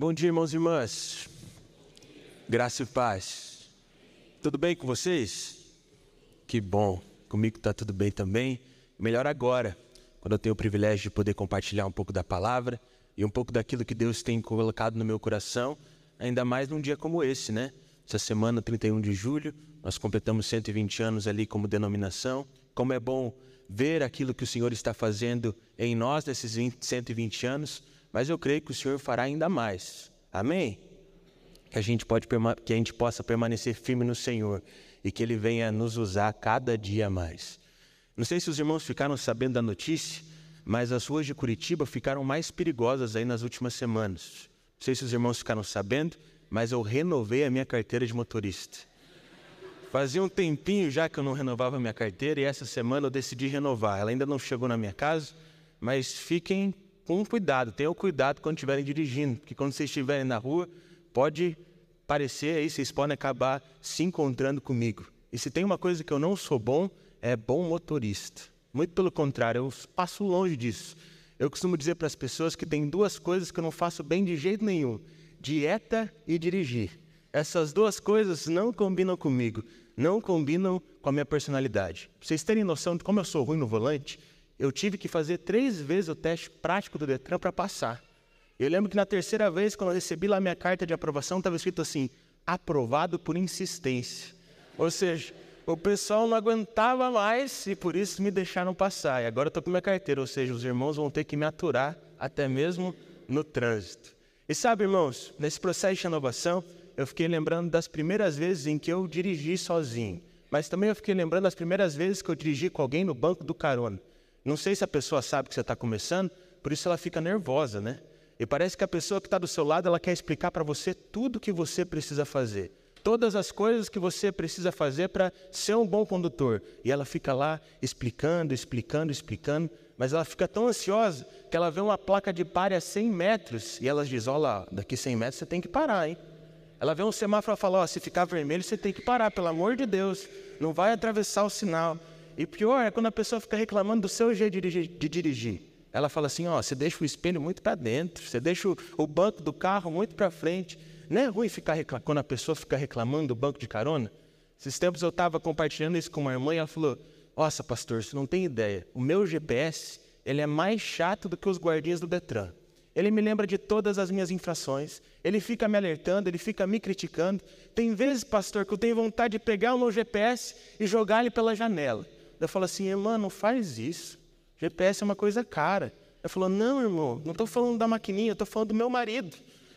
Bom dia, irmãos e irmãs. Graça e paz. Tudo bem com vocês? Que bom. Comigo está tudo bem também. Melhor agora, quando eu tenho o privilégio de poder compartilhar um pouco da palavra e um pouco daquilo que Deus tem colocado no meu coração, ainda mais num dia como esse, né? Essa semana, 31 de julho, nós completamos 120 anos ali como denominação. Como é bom ver aquilo que o Senhor está fazendo em nós nesses 20, 120 anos, mas eu creio que o Senhor fará ainda mais. Amém? Que a gente, pode, que a gente possa permanecer firme no Senhor e que Ele venha nos usar cada dia mais. Não sei se os irmãos ficaram sabendo da notícia, mas as ruas de Curitiba ficaram mais perigosas aí nas últimas semanas. Não sei se os irmãos ficaram sabendo, mas eu renovei a minha carteira de motorista. Fazia um tempinho já que eu não renovava a minha carteira e essa semana eu decidi renovar. Ela ainda não chegou na minha casa, mas fiquem com cuidado, tenham cuidado quando estiverem dirigindo, porque quando vocês estiverem na rua, pode parecer aí, vocês podem acabar se encontrando comigo. E se tem uma coisa que eu não sou bom, é bom motorista. Muito pelo contrário, eu passo longe disso. Eu costumo dizer para as pessoas que tem duas coisas que eu não faço bem de jeito nenhum: dieta e dirigir. Essas duas coisas não combinam comigo, não combinam com a minha personalidade. Pra vocês terem noção de como eu sou ruim no volante, eu tive que fazer três vezes o teste prático do Detran para passar. Eu lembro que na terceira vez, quando eu recebi lá minha carta de aprovação, estava escrito assim: aprovado por insistência. Ou seja, o pessoal não aguentava mais e por isso me deixaram passar. E agora eu estou com minha carteira, ou seja, os irmãos vão ter que me aturar até mesmo no trânsito. E sabe, irmãos, nesse processo de renovação, eu fiquei lembrando das primeiras vezes em que eu dirigi sozinho. Mas também eu fiquei lembrando das primeiras vezes que eu dirigi com alguém no banco do carona. Não sei se a pessoa sabe que você está começando, por isso ela fica nervosa, né? E parece que a pessoa que está do seu lado, ela quer explicar para você tudo o que você precisa fazer. Todas as coisas que você precisa fazer para ser um bom condutor. E ela fica lá explicando, explicando, explicando, mas ela fica tão ansiosa que ela vê uma placa de pare a 100 metros e ela diz: Olha, daqui 100 metros você tem que parar, hein? Ela vê um semáforo e fala: se ficar vermelho você tem que parar, pelo amor de Deus, não vai atravessar o sinal. E pior é quando a pessoa fica reclamando do seu jeito de dirigir. Ela fala assim: ó, você deixa o espelho muito para dentro, você deixa o, banco do carro muito para frente. Não é ruim ficar quando a pessoa fica reclamando do banco de carona? Esses tempos eu estava compartilhando isso com uma irmã e ela falou: Nossa, pastor, você não tem ideia. O meu GPS ele é mais chato do que os guardinhas do Detran. Ele me lembra de todas as minhas infrações. Ele fica me alertando, ele fica me criticando. Tem vezes, pastor, que eu tenho vontade de pegar o meu GPS e jogar ele pela janela. Eu falo assim, irmã, não faz isso. GPS é uma coisa cara. Ele falou, não, irmão, não estou falando da maquininha, estou falando do meu marido.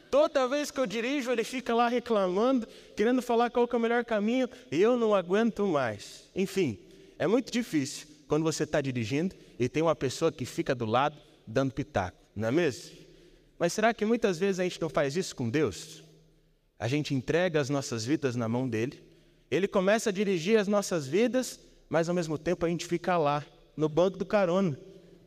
Toda vez que eu dirijo, ele fica lá reclamando, querendo falar qual é o melhor caminho, e eu não aguento mais. Enfim, é muito difícil quando você está dirigindo e tem uma pessoa que fica do lado dando pitaco, não é mesmo? Mas será que muitas vezes a gente não faz isso com Deus? A gente entrega as nossas vidas na mão dele, ele começa a dirigir as nossas vidas, mas ao mesmo tempo a gente fica lá, no banco do carona,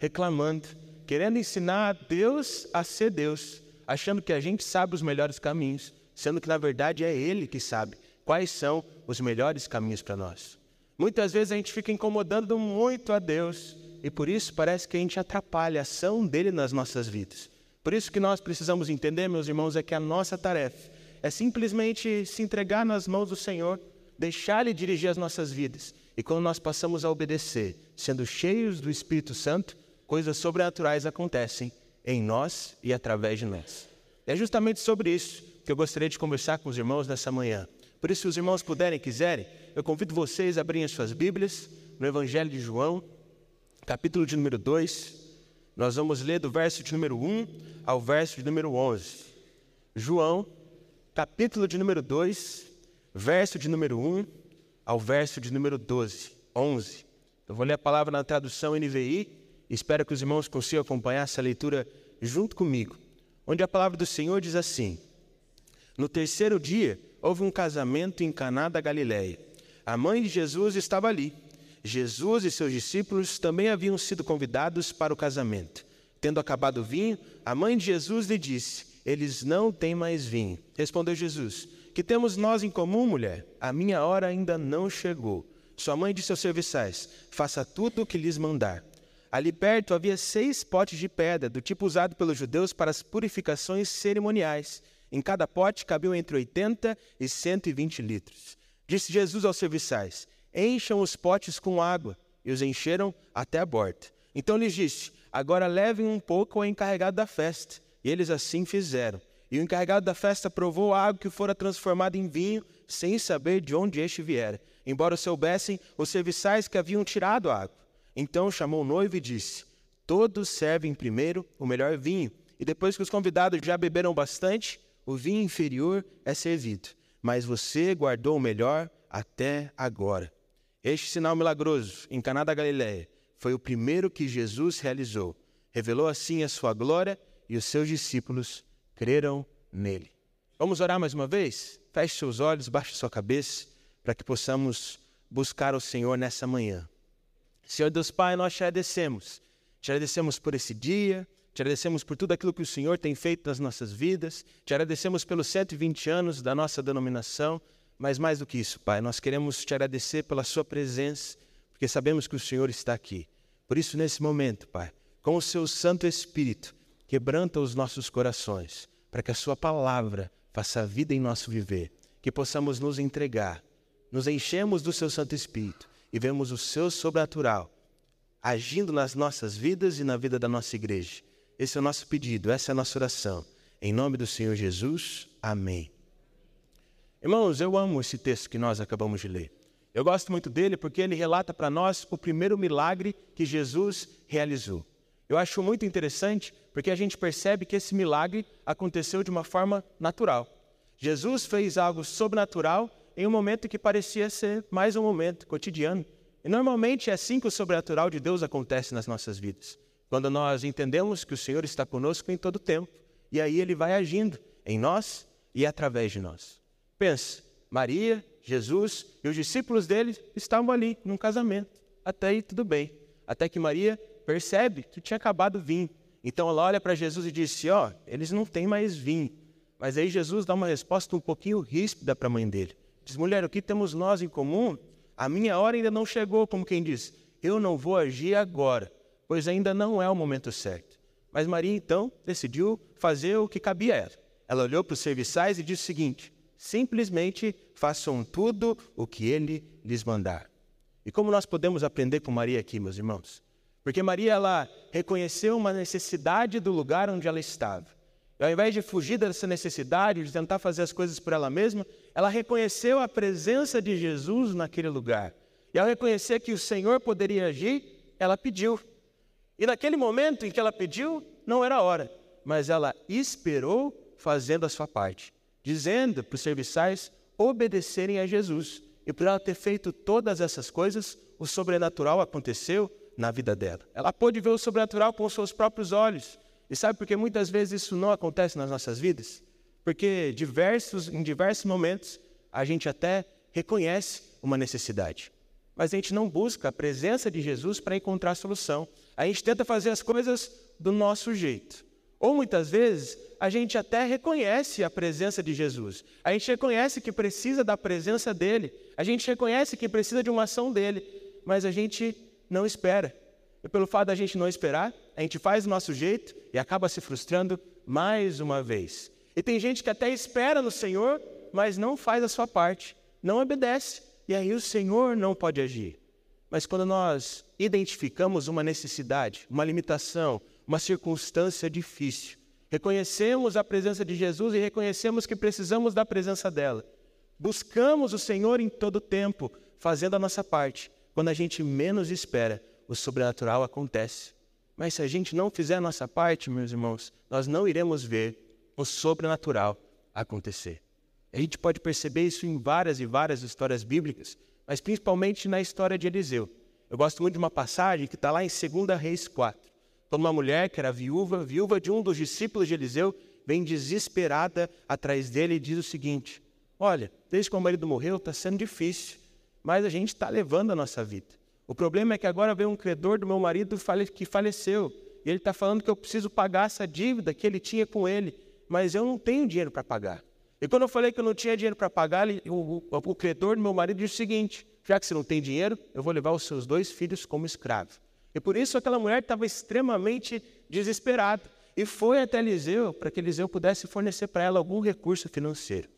reclamando, querendo ensinar a Deus a ser Deus, achando que a gente sabe os melhores caminhos, sendo que na verdade é Ele que sabe quais são os melhores caminhos para nós. Muitas vezes a gente fica incomodando muito a Deus e por isso parece que a gente atrapalha a ação dele nas nossas vidas. Por isso que nós precisamos entender, meus irmãos, é que a nossa tarefa é simplesmente se entregar nas mãos do Senhor, deixar Ele dirigir as nossas vidas. E quando nós passamos a obedecer, sendo cheios do Espírito Santo, coisas sobrenaturais acontecem em nós e através de nós. É justamente sobre isso que eu gostaria de conversar com os irmãos nessa manhã. Por isso, se os irmãos puderem quiserem, eu convido vocês a abrirem as suas Bíblias no Evangelho de João, capítulo de número 2. Nós vamos ler do verso de número 1 ao verso de número 11. João, capítulo de número 2, verso de número 1 ao verso de número 12, 11. Eu vou ler a palavra na tradução NVI e espero que os irmãos consigam acompanhar essa leitura junto comigo. Onde a palavra do Senhor diz assim: No terceiro dia houve um casamento em Caná da Galiléia. A mãe de Jesus estava ali Jesus e seus discípulos também haviam sido convidados para o casamento. Tendo acabado o vinho, a mãe de Jesus lhe disse: Eles não têm mais vinho. Respondeu Jesus: Que temos nós em comum, mulher? A minha hora ainda não chegou. Sua mãe disse aos serviçais: Faça tudo o que lhes mandar. Ali perto havia seis potes de pedra, do tipo usado pelos judeus para as purificações cerimoniais. Em cada pote cabiam entre 80 e 120 litros. Disse Jesus aos serviçais: Encham os potes com água. E os encheram até a borda. Então lhes disse: Agora levem um pouco ao encarregado da festa. E eles assim fizeram. E o encarregado da festa provou a água que fora transformada em vinho, sem saber de onde este viera, embora soubessem os serviçais que haviam tirado a água. Então chamou o noivo e disse: Todos servem primeiro o melhor vinho, e depois que os convidados já beberam bastante, o vinho inferior é servido. Mas você guardou o melhor até agora. Este sinal milagroso em Caná da Galiléia foi o primeiro que Jesus realizou. Revelou assim a sua glória e os seus discípulos creram nele. Vamos orar mais uma vez? Feche seus olhos, baixe sua cabeça, para que possamos buscar o Senhor nessa manhã. Senhor Deus Pai, nós te agradecemos. Te agradecemos por esse dia, te agradecemos por tudo aquilo que o Senhor tem feito nas nossas vidas, te agradecemos pelos 120 anos da nossa denominação, mas mais do que isso, Pai, nós queremos te agradecer pela Sua presença, porque sabemos que o Senhor está aqui. Por isso, nesse momento, Pai, com o Seu Santo Espírito, quebranta os nossos corações, para que a Sua palavra faça vida em nosso viver, que possamos nos entregar, nos enchemos do Seu Santo Espírito e vemos o Seu sobrenatural agindo nas nossas vidas e na vida da nossa igreja. Esse é o nosso pedido, essa é a nossa oração. Em nome do Senhor Jesus, amém. Irmãos, eu amo esse texto que nós acabamos de ler. Eu gosto muito dele porque ele relata para nós o primeiro milagre que Jesus realizou. Eu acho muito interessante porque a gente percebe que esse milagre aconteceu de uma forma natural. Jesus fez algo sobrenatural em um momento que parecia ser mais um momento cotidiano. E normalmente é assim que o sobrenatural de Deus acontece nas nossas vidas. Quando nós entendemos que o Senhor está conosco em todo o tempo, e aí ele vai agindo em nós e através de nós. Pensa, Maria, Jesus e os discípulos dele estavam ali num casamento. Até aí tudo bem. Até que Maria percebe que tinha acabado o vinho. Então ela olha para Jesus e disse: Ó, oh, eles não têm mais vinho. Mas aí Jesus dá uma resposta um pouquinho ríspida para a mãe dele. Diz: Mulher, o que temos nós em comum? A minha hora ainda não chegou, como quem diz: Eu não vou agir agora, pois ainda não é o momento certo. Mas Maria então decidiu fazer o que cabia a ela. Ela olhou para os serviçais e disse o seguinte: Simplesmente façam tudo o que ele lhes mandar. E como nós podemos aprender com Maria aqui, meus irmãos? Porque Maria ela reconheceu uma necessidade do lugar onde ela estava. E ao invés de fugir dessa necessidade, de tentar fazer as coisas por ela mesma, ela reconheceu a presença de Jesus naquele lugar. E ao reconhecer que o Senhor poderia agir, ela pediu. E naquele momento em que ela pediu, não era hora, mas ela esperou fazendo a sua parte dizendo para os serviçais obedecerem a Jesus. E por ela ter feito todas essas coisas, o sobrenatural aconteceu na vida dela. Ela pôde ver o sobrenatural com os seus próprios olhos. E sabe por que muitas vezes isso não acontece nas nossas vidas? Porque diversos, em diversos momentos a gente até reconhece uma necessidade, mas a gente não busca a presença de Jesus para encontrar solução. A gente tenta fazer as coisas do nosso jeito. Ou muitas vezes a gente até reconhece a presença de Jesus. A gente reconhece que precisa da presença dele. A gente reconhece que precisa de uma ação dele, mas a gente não espera. E pelo fato da gente não esperar, a gente faz do nosso jeito e acaba se frustrando mais uma vez. E tem gente que até espera no Senhor, mas não faz a sua parte, não obedece, e aí o Senhor não pode agir. Mas quando nós identificamos uma necessidade, uma limitação, uma circunstância difícil, reconhecemos a presença de Jesus e reconhecemos que precisamos da presença dela. Buscamos o Senhor em todo tempo, fazendo a nossa parte. Quando a gente menos espera, o sobrenatural acontece. Mas se a gente não fizer a nossa parte, meus irmãos, nós não iremos ver o sobrenatural acontecer. A gente pode perceber isso em várias e várias histórias bíblicas, mas principalmente na história de Eliseu. Eu gosto muito de uma passagem que está lá em 2 Reis 4 quando uma mulher que era viúva, viúva de um dos discípulos de Eliseu, vem desesperada atrás dele e diz o seguinte: Olha, desde que o marido morreu, está sendo difícil, mas a gente está levando a nossa vida. O problema é que agora veio um credor do meu marido que faleceu, e ele está falando que eu preciso pagar essa dívida que ele tinha com ele, mas eu não tenho dinheiro para pagar. E quando eu falei que eu não tinha dinheiro para pagar, o, o, o credor do meu marido disse o seguinte: já que você não tem dinheiro, eu vou levar os seus dois filhos como escravo. E por isso aquela mulher estava extremamente desesperada e foi até Eliseu para que Eliseu pudesse fornecer para ela algum recurso financeiro.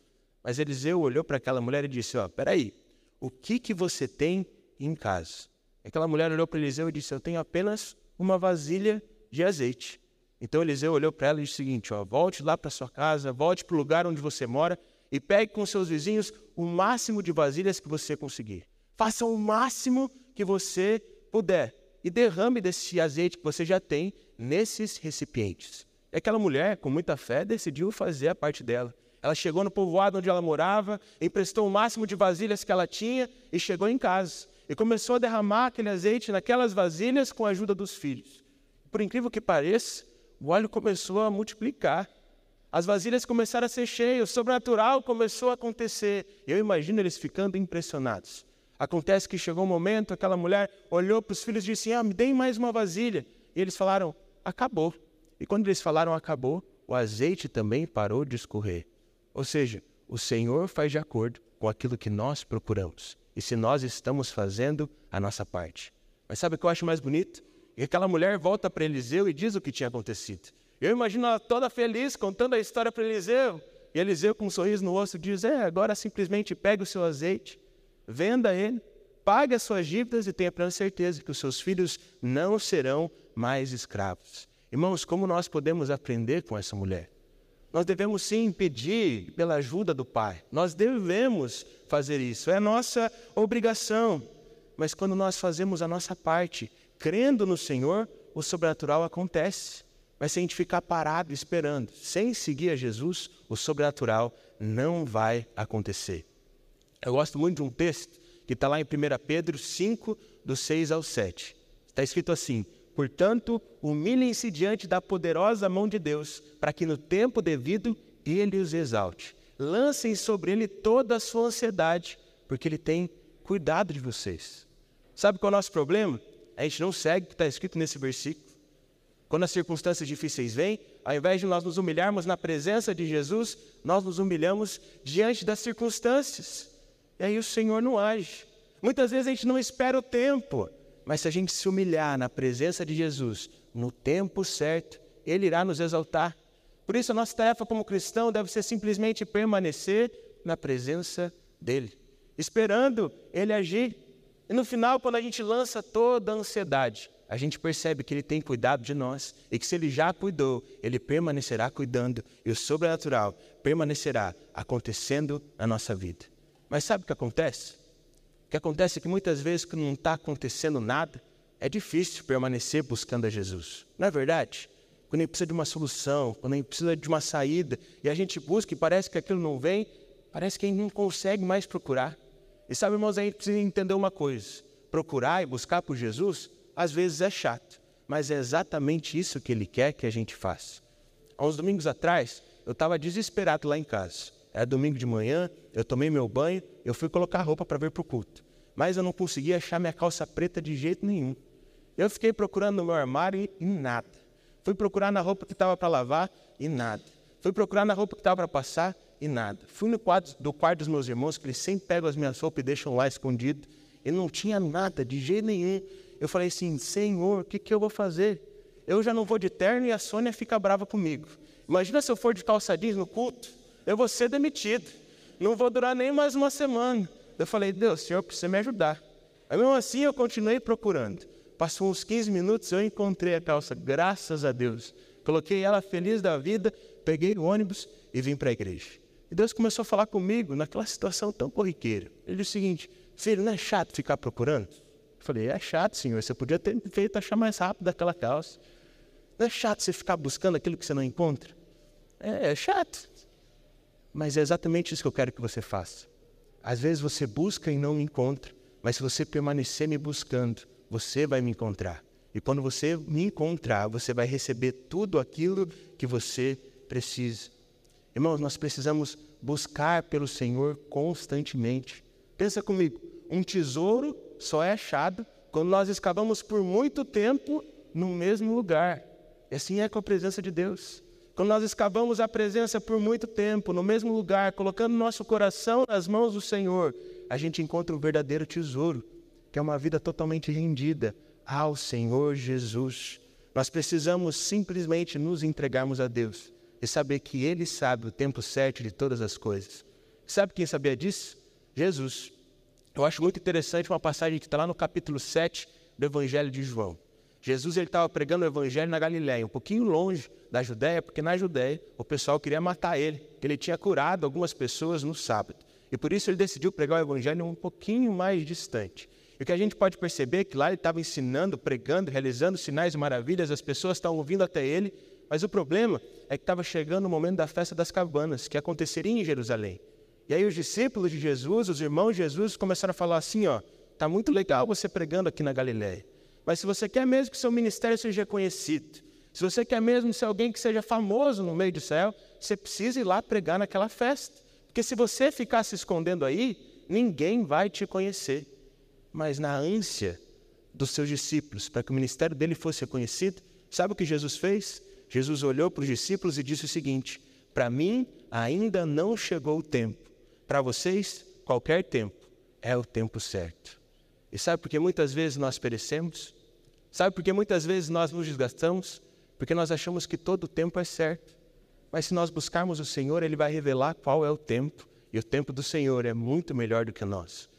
Mas Eliseu olhou para aquela mulher e disse: Ó, oh, peraí, o que, que você tem em casa? Aquela mulher olhou para Eliseu e disse: Eu tenho apenas uma vasilha de azeite. Então Eliseu olhou para ela e disse o seguinte: ó, volte lá para sua casa, volte para o lugar onde você mora e pegue com seus vizinhos o máximo de vasilhas que você conseguir. Faça o máximo que você puder e derrame desse azeite que você já tem nesses recipientes. E aquela mulher, com muita fé, decidiu fazer a parte dela. Ela chegou no povoado onde ela morava, emprestou o máximo de vasilhas que ela tinha e chegou em casa. E começou a derramar aquele azeite naquelas vasilhas com a ajuda dos filhos. Por incrível que pareça, o óleo começou a multiplicar. As vasilhas começaram a ser cheias, o sobrenatural começou a acontecer. Eu imagino eles ficando impressionados. Acontece que chegou um momento, aquela mulher olhou para os filhos e disse: Ah, me deem mais uma vasilha. E eles falaram: Acabou. E quando eles falaram acabou, o azeite também parou de escorrer. Ou seja, o Senhor faz de acordo com aquilo que nós procuramos. E se nós estamos fazendo a nossa parte. Mas sabe o que eu acho mais bonito? E aquela mulher volta para Eliseu e diz o que tinha acontecido. Eu imagino ela toda feliz contando a história para Eliseu. E Eliseu, com um sorriso no rosto, diz: É, agora simplesmente pegue o seu azeite venda ele, pague as suas dívidas e tenha plena certeza que os seus filhos não serão mais escravos. Irmãos, como nós podemos aprender com essa mulher? Nós devemos sim pedir pela ajuda do Pai. Nós devemos fazer isso, é nossa obrigação. Mas quando nós fazemos a nossa parte, crendo no Senhor, o sobrenatural acontece. Mas se a gente ficar parado esperando, sem seguir a Jesus, o sobrenatural não vai acontecer. Eu gosto muito de um texto que está lá em 1 Pedro 5, do 6 ao 7. Está escrito assim: Portanto, humilhem-se diante da poderosa mão de Deus, para que no tempo devido ele os exalte. Lancem sobre ele toda a sua ansiedade, porque ele tem cuidado de vocês. Sabe qual é o nosso problema? A gente não segue o que está escrito nesse versículo. Quando as circunstâncias difíceis vêm, ao invés de nós nos humilharmos na presença de Jesus, nós nos humilhamos diante das circunstâncias. E aí o Senhor não age. Muitas vezes a gente não espera o tempo, mas se a gente se humilhar na presença de Jesus, no tempo certo, Ele irá nos exaltar. Por isso, a nossa tarefa como cristão deve ser simplesmente permanecer na presença dEle, esperando Ele agir. E no final, quando a gente lança toda a ansiedade, a gente percebe que Ele tem cuidado de nós e que se Ele já cuidou, Ele permanecerá cuidando e o sobrenatural permanecerá acontecendo na nossa vida. Mas sabe o que acontece? O que acontece é que muitas vezes, quando não está acontecendo nada, é difícil permanecer buscando a Jesus. Não é verdade? Quando a gente precisa de uma solução, quando a gente precisa de uma saída, e a gente busca e parece que aquilo não vem, parece que a gente não consegue mais procurar. E sabe, irmãos, a gente precisa entender uma coisa: procurar e buscar por Jesus, às vezes é chato, mas é exatamente isso que Ele quer que a gente faça. Há uns domingos atrás, eu estava desesperado lá em casa. Era domingo de manhã, eu tomei meu banho, eu fui colocar roupa para vir para o culto. Mas eu não conseguia achar minha calça preta de jeito nenhum. Eu fiquei procurando no meu armário e, nada. Fui procurar na roupa que estava para lavar e nada. Fui procurar na roupa que estava para passar e nada. Fui no quadro do quarto dos meus irmãos, que eles sempre pegam as minhas roupas e deixam lá escondido. E não tinha nada, de jeito nenhum. Eu falei assim, Senhor, o que, que eu vou fazer? Eu já não vou de terno e a Sônia fica brava comigo. Imagina se eu for de calça jeans no culto eu vou ser demitido. Não vou durar nem mais uma semana. Eu falei, Deus, Senhor, precisa me ajudar. Aí mesmo assim eu continuei procurando. Passou uns 15 minutos, eu encontrei a calça, graças a Deus. Coloquei ela feliz da vida, peguei o ônibus e vim para a igreja. E Deus começou a falar comigo naquela situação tão corriqueira. Ele disse o seguinte: Filho, não é chato ficar procurando? Eu falei: É chato, senhor. Você podia ter feito achar mais rápido aquela calça. Não é chato você ficar buscando aquilo que você não encontra? É, é chato. Mas é exatamente isso que eu quero que você faça. Às vezes você busca e não me encontra, mas se você permanecer me buscando, você vai me encontrar. E quando você me encontrar, você vai receber tudo aquilo que você precisa. Irmãos, nós precisamos buscar pelo Senhor constantemente. Pensa comigo, um tesouro só é achado quando nós escavamos por muito tempo no mesmo lugar. E assim é com a presença de Deus. Quando nós escavamos a presença por muito tempo, no mesmo lugar, colocando nosso coração nas mãos do Senhor, a gente encontra o verdadeiro tesouro, que é uma vida totalmente rendida ao Senhor Jesus. Nós precisamos simplesmente nos entregarmos a Deus e saber que Ele sabe o tempo certo de todas as coisas. Sabe quem sabia disso? Jesus. Eu acho muito interessante uma passagem que está lá no capítulo 7 do Evangelho de João. Jesus estava pregando o Evangelho na Galiléia, um pouquinho longe da Judéia, porque na Judéia o pessoal queria matar ele, que ele tinha curado algumas pessoas no sábado. E por isso ele decidiu pregar o Evangelho um pouquinho mais distante. E o que a gente pode perceber é que lá ele estava ensinando, pregando, realizando sinais e maravilhas, as pessoas estavam vindo até ele, mas o problema é que estava chegando o momento da festa das cabanas, que aconteceria em Jerusalém. E aí os discípulos de Jesus, os irmãos de Jesus, começaram a falar assim, ó, tá muito legal você pregando aqui na Galiléia, mas se você quer mesmo que seu ministério seja conhecido, se você quer mesmo ser alguém que seja famoso no meio do céu, você precisa ir lá pregar naquela festa. Porque se você ficar se escondendo aí, ninguém vai te conhecer. Mas na ânsia dos seus discípulos, para que o ministério dele fosse reconhecido, sabe o que Jesus fez? Jesus olhou para os discípulos e disse o seguinte: Para mim ainda não chegou o tempo para vocês, qualquer tempo é o tempo certo. E sabe por que muitas vezes nós perecemos? Sabe por que muitas vezes nós nos desgastamos? Porque nós achamos que todo o tempo é certo. Mas se nós buscarmos o Senhor, Ele vai revelar qual é o tempo. E o tempo do Senhor é muito melhor do que o nosso.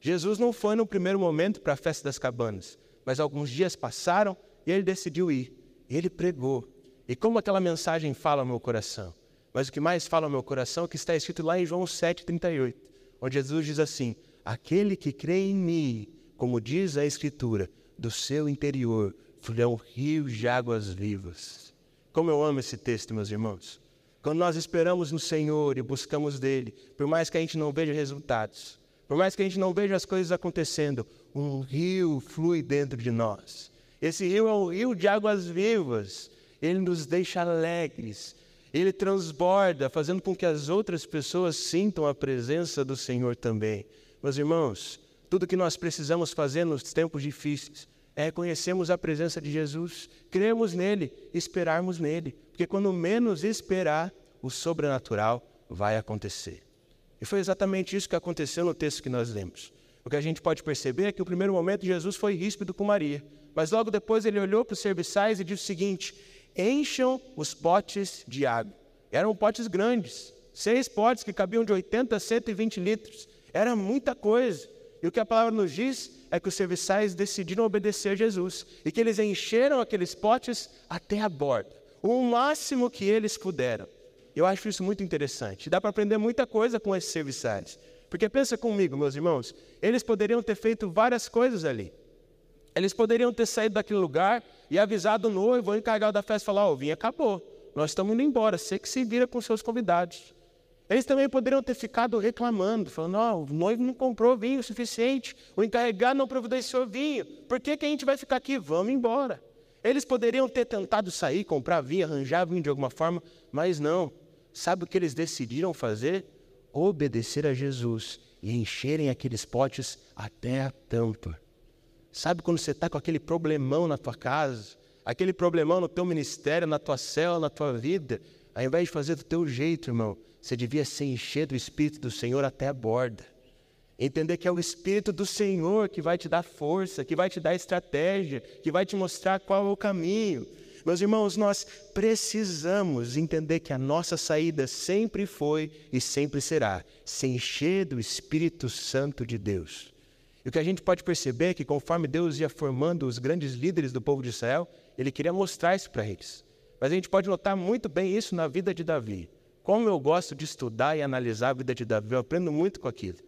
Jesus não foi no primeiro momento para a festa das cabanas, mas alguns dias passaram e ele decidiu ir. E ele pregou. E como aquela mensagem fala ao meu coração? Mas o que mais fala ao meu coração é o que está escrito lá em João 7,38, onde Jesus diz assim: Aquele que crê em mim, como diz a Escritura, do seu interior fluirão rios de águas vivas. Como eu amo esse texto, meus irmãos. Quando nós esperamos no Senhor e buscamos dele, por mais que a gente não veja resultados, por mais que a gente não veja as coisas acontecendo, um rio flui dentro de nós. Esse rio é um rio de águas vivas. Ele nos deixa alegres, ele transborda, fazendo com que as outras pessoas sintam a presença do Senhor também. Meus irmãos, tudo que nós precisamos fazer nos tempos difíceis é reconhecermos a presença de Jesus, cremos nele, esperarmos nele, porque quando menos esperar, o sobrenatural vai acontecer. E foi exatamente isso que aconteceu no texto que nós lemos. O que a gente pode perceber é que no primeiro momento Jesus foi ríspido com Maria, mas logo depois ele olhou para os serviçais e disse o seguinte: encham os potes de água. Eram potes grandes, seis potes que cabiam de 80 a 120 litros. Era muita coisa. E o que a palavra nos diz é que os serviçais decidiram obedecer a Jesus e que eles encheram aqueles potes até a borda, o máximo que eles puderam. Eu acho isso muito interessante. Dá para aprender muita coisa com esses serviçais. Porque pensa comigo, meus irmãos, eles poderiam ter feito várias coisas ali. Eles poderiam ter saído daquele lugar e avisado o noivo, encarregado da festa, falar: Ó, oh, o vinho acabou, nós estamos indo embora, você que se vira com seus convidados. Eles também poderiam ter ficado reclamando, falando: oh, o noivo não comprou vinho o suficiente, o encarregado não providenciou vinho, por que, que a gente vai ficar aqui? Vamos embora. Eles poderiam ter tentado sair, comprar vinho, arranjar vinho de alguma forma, mas não. Sabe o que eles decidiram fazer? Obedecer a Jesus e encherem aqueles potes até a tampa. Sabe quando você está com aquele problemão na tua casa, aquele problemão no teu ministério, na tua célula, na tua vida, ao invés de fazer do teu jeito, irmão, você devia se encher do Espírito do Senhor até a borda. Entender que é o Espírito do Senhor que vai te dar força, que vai te dar estratégia, que vai te mostrar qual é o caminho. Meus irmãos, nós precisamos entender que a nossa saída sempre foi e sempre será se encher do Espírito Santo de Deus. E o que a gente pode perceber é que conforme Deus ia formando os grandes líderes do povo de Israel, ele queria mostrar isso para eles. Mas a gente pode notar muito bem isso na vida de Davi. Como eu gosto de estudar e analisar a vida de Davi, eu aprendo muito com aquilo.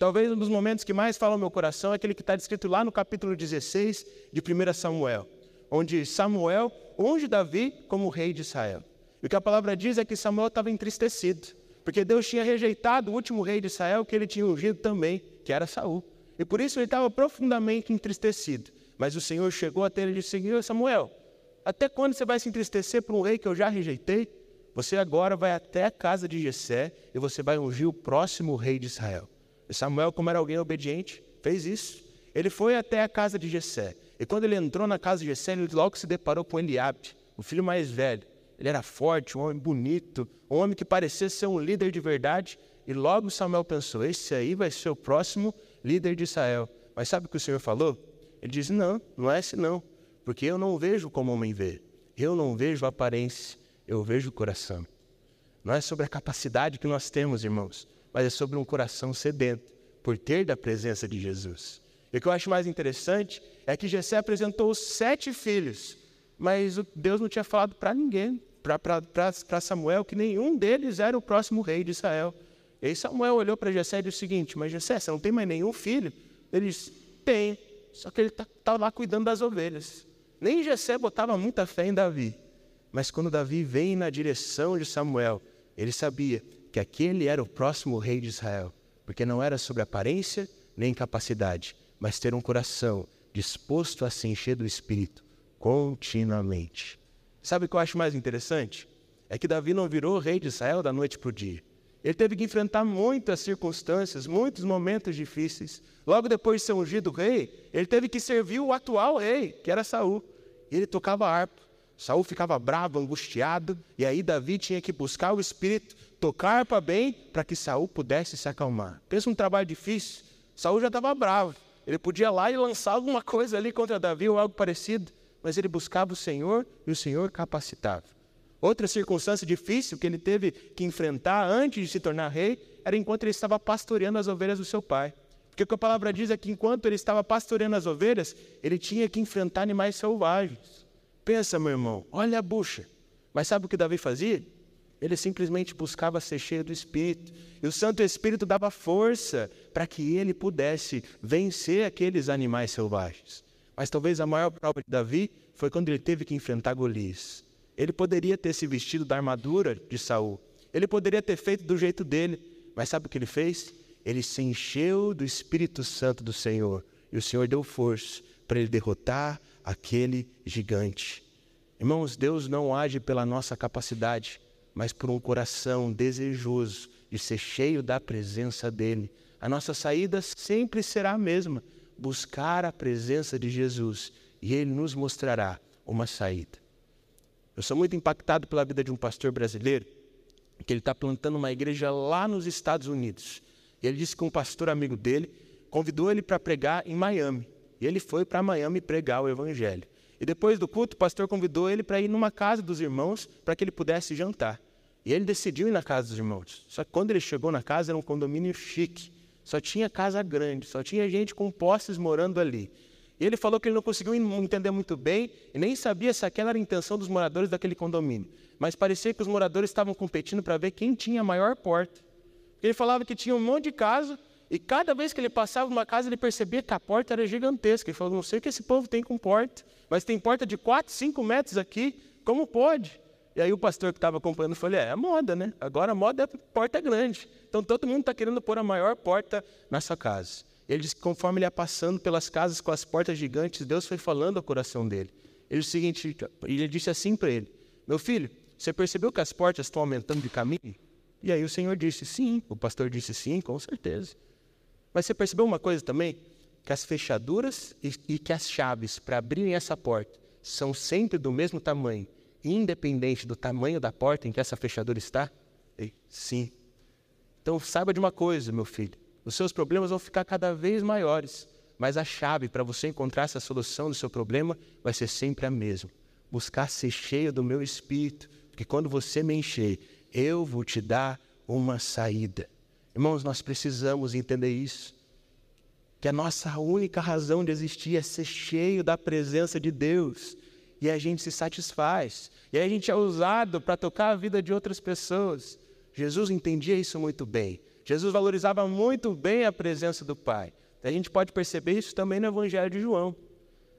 Talvez um dos momentos que mais fala ao meu coração é aquele que está descrito lá no capítulo 16 de 1 Samuel, onde Samuel unge Davi como rei de Israel. E o que a palavra diz é que Samuel estava entristecido, porque Deus tinha rejeitado o último rei de Israel que ele tinha ungido também, que era Saul. E por isso ele estava profundamente entristecido. Mas o Senhor chegou até ele e disse: Samuel, até quando você vai se entristecer por um rei que eu já rejeitei? Você agora vai até a casa de Jessé e você vai ungir o próximo rei de Israel. E Samuel, como era alguém obediente, fez isso. Ele foi até a casa de Jessé. E quando ele entrou na casa de Jessé, ele logo se deparou com Eliabe, o filho mais velho. Ele era forte, um homem bonito, um homem que parecia ser um líder de verdade. E logo Samuel pensou: esse aí vai ser o próximo líder de Israel. Mas sabe o que o Senhor falou? Ele diz: Não, não é esse não, porque eu não vejo como homem vê. Eu não vejo a aparência, eu vejo o coração. Não é sobre a capacidade que nós temos, irmãos, mas é sobre um coração sedento por ter da presença de Jesus. E o que eu acho mais interessante é que Jessé apresentou sete filhos, mas Deus não tinha falado para ninguém, para Samuel, que nenhum deles era o próximo rei de Israel. E aí Samuel olhou para Jessé e disse o seguinte, mas Jessé, você não tem mais nenhum filho? Ele disse, tem, só que ele está tá lá cuidando das ovelhas. Nem Jessé botava muita fé em Davi. Mas quando Davi vem na direção de Samuel, ele sabia que aquele era o próximo rei de Israel, porque não era sobre aparência nem capacidade, mas ter um coração disposto a se encher do Espírito continuamente. Sabe o que eu acho mais interessante? É que Davi não virou rei de Israel da noite para o dia. Ele teve que enfrentar muitas circunstâncias, muitos momentos difíceis. Logo depois de ser ungido rei, ele teve que servir o atual rei, que era Saul. E ele tocava harpa. Saul ficava bravo, angustiado, e aí Davi tinha que buscar o espírito, tocar harpa bem, para que Saul pudesse se acalmar. Pensa um trabalho difícil. Saul já estava bravo. Ele podia ir lá e lançar alguma coisa ali contra Davi ou algo parecido, mas ele buscava o Senhor e o Senhor capacitava. Outra circunstância difícil que ele teve que enfrentar antes de se tornar rei era enquanto ele estava pastoreando as ovelhas do seu pai. Porque o que a palavra diz é que enquanto ele estava pastoreando as ovelhas, ele tinha que enfrentar animais selvagens. Pensa, meu irmão, olha a bucha. Mas sabe o que Davi fazia? Ele simplesmente buscava ser cheio do Espírito. E o Santo Espírito dava força para que ele pudesse vencer aqueles animais selvagens. Mas talvez a maior prova de Davi foi quando ele teve que enfrentar Golias. Ele poderia ter se vestido da armadura de Saul. Ele poderia ter feito do jeito dele. Mas sabe o que ele fez? Ele se encheu do Espírito Santo do Senhor. E o Senhor deu força para ele derrotar aquele gigante. Irmãos, Deus não age pela nossa capacidade, mas por um coração desejoso de ser cheio da presença dEle. A nossa saída sempre será a mesma: buscar a presença de Jesus e Ele nos mostrará uma saída. Eu sou muito impactado pela vida de um pastor brasileiro que ele está plantando uma igreja lá nos Estados Unidos. E ele disse que um pastor amigo dele convidou ele para pregar em Miami. E ele foi para Miami pregar o evangelho. E depois do culto, o pastor convidou ele para ir numa casa dos irmãos para que ele pudesse jantar. E ele decidiu ir na casa dos irmãos. Só que quando ele chegou na casa, era um condomínio chique. Só tinha casa grande, só tinha gente com posses morando ali. E ele falou que ele não conseguiu entender muito bem e nem sabia se aquela era a intenção dos moradores daquele condomínio. Mas parecia que os moradores estavam competindo para ver quem tinha a maior porta. Ele falava que tinha um monte de casa e cada vez que ele passava uma casa, ele percebia que a porta era gigantesca. Ele falou: Não sei o que esse povo tem com porta, mas tem porta de 4, 5 metros aqui, como pode? E aí o pastor que estava acompanhando falou: É, é moda, né? Agora a moda é porta grande. Então todo mundo está querendo pôr a maior porta na sua casa. Ele disse que conforme ele ia passando pelas casas com as portas gigantes, Deus foi falando ao coração dele. Ele o seguinte: ele disse assim para ele: Meu filho, você percebeu que as portas estão aumentando de caminho? E aí o Senhor disse: Sim. O pastor disse: Sim, com certeza. Mas você percebeu uma coisa também? Que as fechaduras e, e que as chaves para abrirem essa porta são sempre do mesmo tamanho, independente do tamanho da porta em que essa fechadura está? E, sim. Então saiba de uma coisa, meu filho: os seus problemas vão ficar cada vez maiores, mas a chave para você encontrar essa solução do seu problema vai ser sempre a mesma: buscar ser cheio do meu espírito, porque quando você me encher, eu vou te dar uma saída. Irmãos, nós precisamos entender isso. Que a nossa única razão de existir é ser cheio da presença de Deus. E a gente se satisfaz. E a gente é usado para tocar a vida de outras pessoas. Jesus entendia isso muito bem. Jesus valorizava muito bem a presença do Pai. A gente pode perceber isso também no Evangelho de João.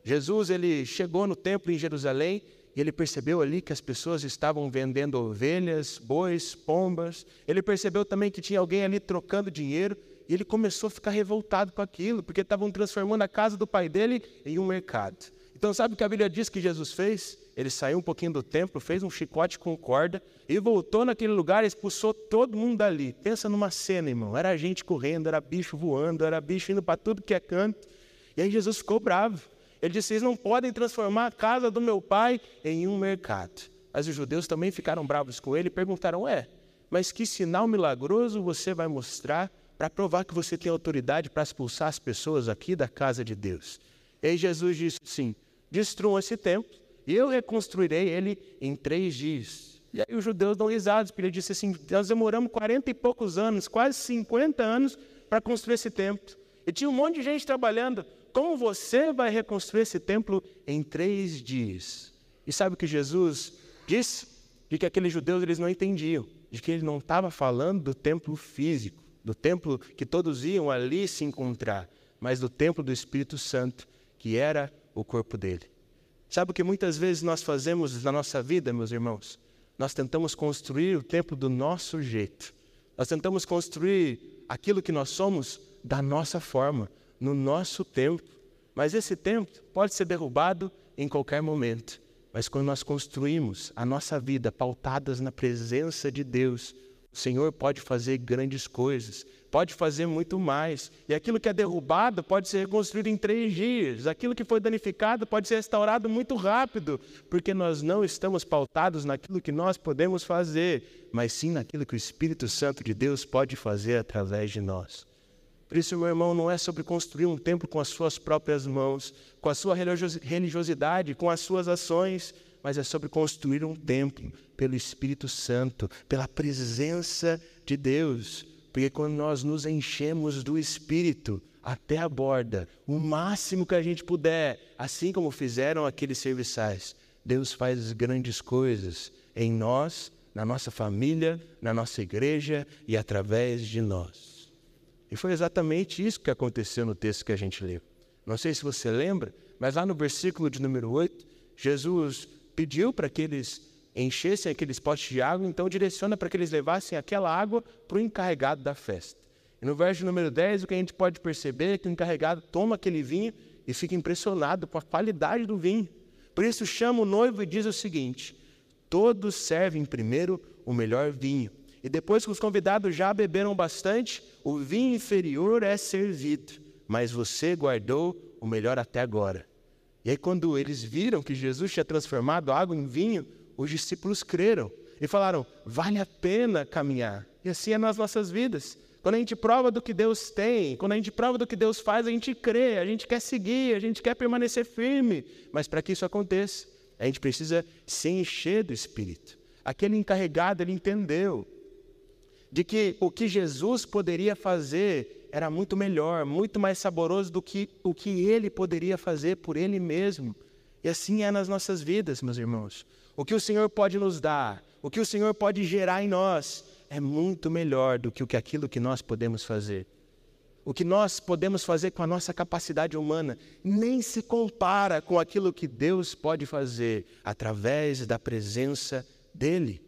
Jesus ele chegou no templo em Jerusalém e ele percebeu ali que as pessoas estavam vendendo ovelhas, bois, pombas. Ele percebeu também que tinha alguém ali trocando dinheiro. E ele começou a ficar revoltado com aquilo, porque estavam transformando a casa do pai dele em um mercado. Então, sabe o que a Bíblia diz que Jesus fez? Ele saiu um pouquinho do templo, fez um chicote com corda e voltou naquele lugar e expulsou todo mundo dali. Pensa numa cena, irmão. Era gente correndo, era bicho voando, era bicho indo para tudo que é canto. E aí Jesus ficou bravo. Ele disse: Vocês não podem transformar a casa do meu pai em um mercado. Mas os judeus também ficaram bravos com ele e perguntaram: É, mas que sinal milagroso você vai mostrar para provar que você tem autoridade para expulsar as pessoas aqui da casa de Deus? E aí Jesus disse assim: destruam esse templo e eu reconstruirei ele em três dias. E aí os judeus dão risadas, porque ele disse assim: nós demoramos 40 e poucos anos, quase 50 anos, para construir esse templo. E tinha um monte de gente trabalhando. Como você vai reconstruir esse templo em três dias? E sabe o que Jesus disse? De que aqueles judeus eles não entendiam, de que ele não estava falando do templo físico, do templo que todos iam ali se encontrar, mas do templo do Espírito Santo, que era o corpo dele. Sabe o que muitas vezes nós fazemos na nossa vida, meus irmãos? Nós tentamos construir o templo do nosso jeito. Nós tentamos construir aquilo que nós somos da nossa forma, no nosso tempo. Mas esse templo pode ser derrubado em qualquer momento. Mas quando nós construímos a nossa vida pautadas na presença de Deus, o Senhor pode fazer grandes coisas, pode fazer muito mais. E aquilo que é derrubado pode ser reconstruído em três dias. Aquilo que foi danificado pode ser restaurado muito rápido, porque nós não estamos pautados naquilo que nós podemos fazer, mas sim naquilo que o Espírito Santo de Deus pode fazer através de nós. Por isso, meu irmão, não é sobre construir um templo com as suas próprias mãos, com a sua religiosidade, com as suas ações, mas é sobre construir um templo pelo Espírito Santo, pela presença de Deus. Porque quando nós nos enchemos do Espírito até a borda, o máximo que a gente puder, assim como fizeram aqueles serviçais, Deus faz grandes coisas em nós, na nossa família, na nossa igreja e através de nós. E foi exatamente isso que aconteceu no texto que a gente leu. Não sei se você lembra, mas lá no versículo de número 8, Jesus pediu para que eles enchessem aqueles potes de água, então direciona para que eles levassem aquela água para o encarregado da festa. E no verso número 10, o que a gente pode perceber é que o encarregado toma aquele vinho e fica impressionado com a qualidade do vinho. Por isso chama o noivo e diz o seguinte: Todos servem primeiro o melhor vinho e depois que os convidados já beberam bastante, o vinho inferior é servido, mas você guardou o melhor até agora. E aí, quando eles viram que Jesus tinha transformado água em vinho, os discípulos creram e falaram: vale a pena caminhar. E assim é nas nossas vidas. Quando a gente prova do que Deus tem, quando a gente prova do que Deus faz, a gente crê, a gente quer seguir, a gente quer permanecer firme. Mas para que isso aconteça, a gente precisa se encher do Espírito. Aquele encarregado, ele entendeu de que o que Jesus poderia fazer era muito melhor, muito mais saboroso do que o que ele poderia fazer por ele mesmo. E assim é nas nossas vidas, meus irmãos. O que o Senhor pode nos dar, o que o Senhor pode gerar em nós, é muito melhor do que aquilo que nós podemos fazer. O que nós podemos fazer com a nossa capacidade humana nem se compara com aquilo que Deus pode fazer através da presença dEle.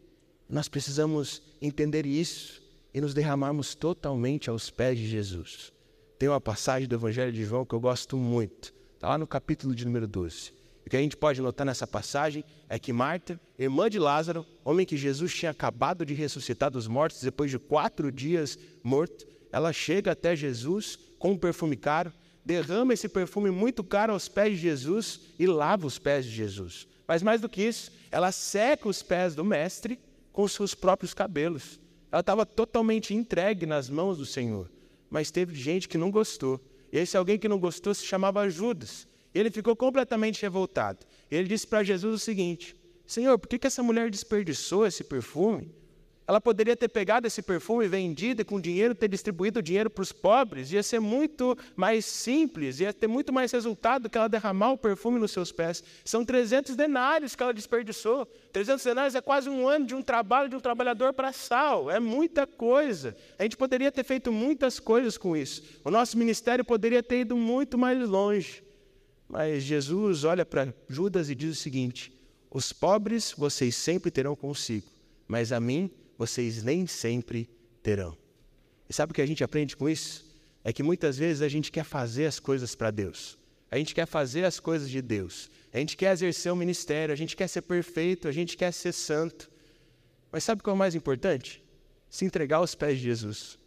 Nós precisamos entender isso e nos derramarmos totalmente aos pés de Jesus. Tem uma passagem do Evangelho de João que eu gosto muito, está lá no capítulo de número 12. O que a gente pode notar nessa passagem é que Marta, irmã de Lázaro, homem que Jesus tinha acabado de ressuscitar dos mortos depois de quatro dias morto, ela chega até Jesus com um perfume caro, derrama esse perfume muito caro aos pés de Jesus e lava os pés de Jesus. Mas mais do que isso, ela seca os pés do Mestre com seus próprios cabelos. Ela estava totalmente entregue nas mãos do Senhor. Mas teve gente que não gostou. Esse alguém que não gostou se chamava Judas. Ele ficou completamente revoltado. Ele disse para Jesus o seguinte: Senhor, por que, que essa mulher desperdiçou esse perfume? Ela poderia ter pegado esse perfume vendido e com dinheiro ter distribuído o dinheiro para os pobres. Ia ser muito mais simples, ia ter muito mais resultado do que ela derramar o perfume nos seus pés. São 300 denários que ela desperdiçou. 300 denários é quase um ano de um trabalho de um trabalhador para sal. É muita coisa. A gente poderia ter feito muitas coisas com isso. O nosso ministério poderia ter ido muito mais longe. Mas Jesus olha para Judas e diz o seguinte: Os pobres vocês sempre terão consigo, mas a mim vocês nem sempre terão. E sabe o que a gente aprende com isso? É que muitas vezes a gente quer fazer as coisas para Deus. A gente quer fazer as coisas de Deus. A gente quer exercer o ministério, a gente quer ser perfeito, a gente quer ser santo. Mas sabe o que é o mais importante? Se entregar aos pés de Jesus.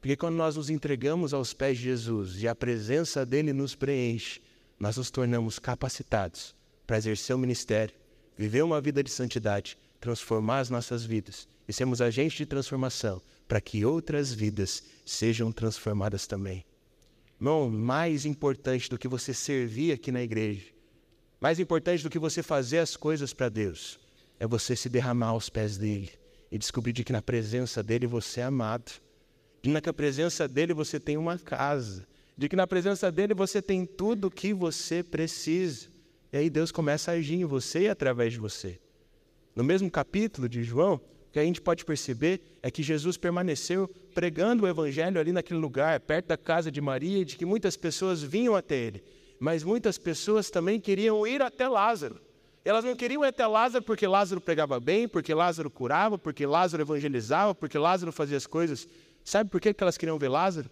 Porque quando nós nos entregamos aos pés de Jesus e a presença dele nos preenche, nós nos tornamos capacitados para exercer o ministério, viver uma vida de santidade, transformar as nossas vidas e sermos agentes de transformação para que outras vidas sejam transformadas também. Irmão, mais importante do que você servir aqui na igreja, mais importante do que você fazer as coisas para Deus, é você se derramar aos pés dele e descobrir de que na presença dele você é amado, de que na presença dele você tem uma casa, de que na presença dele você tem tudo o que você precisa. E aí Deus começa a agir em você e através de você. No mesmo capítulo de João, que a gente pode perceber é que Jesus permaneceu pregando o evangelho ali naquele lugar, perto da casa de Maria, de que muitas pessoas vinham até ele, mas muitas pessoas também queriam ir até Lázaro. Elas não queriam ir até Lázaro porque Lázaro pregava bem, porque Lázaro curava, porque Lázaro evangelizava, porque Lázaro fazia as coisas. Sabe por que elas queriam ver Lázaro?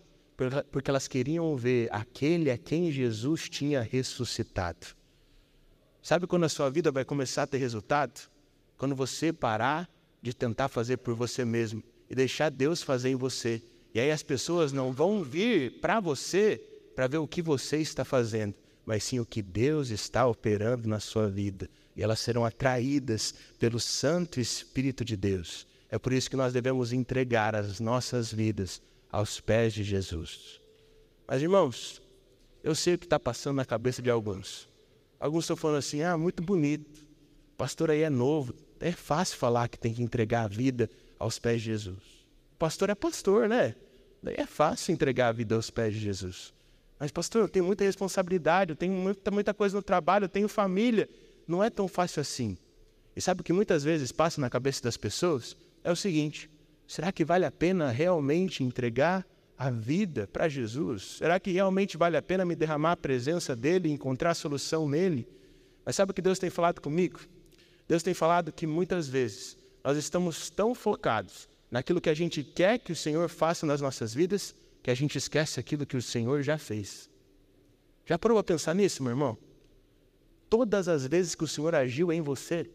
Porque elas queriam ver aquele a quem Jesus tinha ressuscitado. Sabe quando a sua vida vai começar a ter resultado? Quando você parar de tentar fazer por você mesmo e deixar Deus fazer em você. E aí as pessoas não vão vir para você para ver o que você está fazendo, mas sim o que Deus está operando na sua vida. E elas serão atraídas pelo Santo Espírito de Deus. É por isso que nós devemos entregar as nossas vidas aos pés de Jesus. Mas, irmãos, eu sei o que está passando na cabeça de alguns. Alguns estão falando assim: ah, muito bonito, o pastor aí é novo, é fácil falar que tem que entregar a vida aos pés de Jesus. O pastor é pastor, né? Daí é fácil entregar a vida aos pés de Jesus. Mas, pastor, eu tenho muita responsabilidade, eu tenho muita, muita coisa no trabalho, eu tenho família. Não é tão fácil assim. E sabe o que muitas vezes passa na cabeça das pessoas? É o seguinte: será que vale a pena realmente entregar a vida para Jesus? Será que realmente vale a pena me derramar a presença dele, encontrar a solução nele? Mas sabe o que Deus tem falado comigo? Deus tem falado que muitas vezes nós estamos tão focados naquilo que a gente quer que o Senhor faça nas nossas vidas, que a gente esquece aquilo que o Senhor já fez. Já parou a pensar nisso, meu irmão? Todas as vezes que o Senhor agiu em você,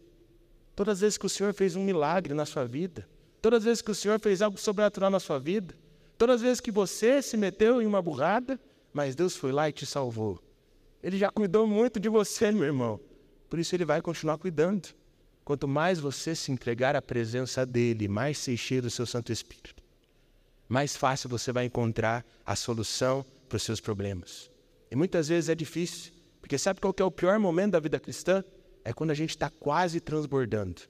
todas as vezes que o Senhor fez um milagre na sua vida, todas as vezes que o Senhor fez algo sobrenatural na sua vida, Todas as vezes que você se meteu em uma burrada, mas Deus foi lá e te salvou. Ele já cuidou muito de você, meu irmão. Por isso ele vai continuar cuidando. Quanto mais você se entregar à presença dele, mais se encher do seu Santo Espírito, mais fácil você vai encontrar a solução para os seus problemas. E muitas vezes é difícil, porque sabe qual é o pior momento da vida cristã? É quando a gente está quase transbordando.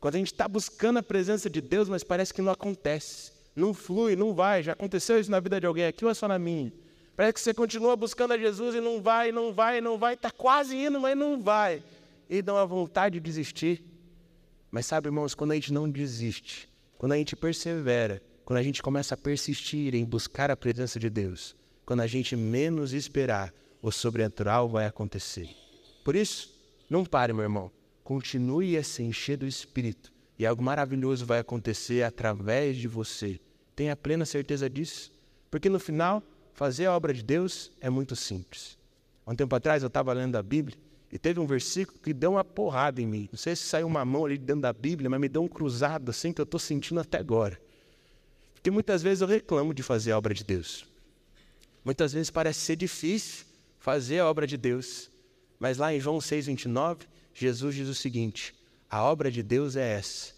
Quando a gente está buscando a presença de Deus, mas parece que não acontece não flui, não vai. Já aconteceu isso na vida de alguém aqui ou é só na minha? Parece que você continua buscando a Jesus e não vai, não vai, não vai, está quase indo, mas não vai. E dá uma vontade de desistir. Mas sabe, irmãos, quando a gente não desiste, quando a gente persevera, quando a gente começa a persistir em buscar a presença de Deus, quando a gente menos esperar, o sobrenatural vai acontecer. Por isso, não pare, meu irmão. Continue a se encher do Espírito e algo maravilhoso vai acontecer através de você. Tenha plena certeza disso. Porque no final, fazer a obra de Deus é muito simples. Há um tempo atrás eu estava lendo a Bíblia e teve um versículo que deu uma porrada em mim. Não sei se saiu uma mão ali dentro da Bíblia, mas me deu um cruzado assim que eu estou sentindo até agora. Porque muitas vezes eu reclamo de fazer a obra de Deus. Muitas vezes parece ser difícil fazer a obra de Deus. Mas lá em João 6,29, Jesus diz o seguinte: a obra de Deus é essa: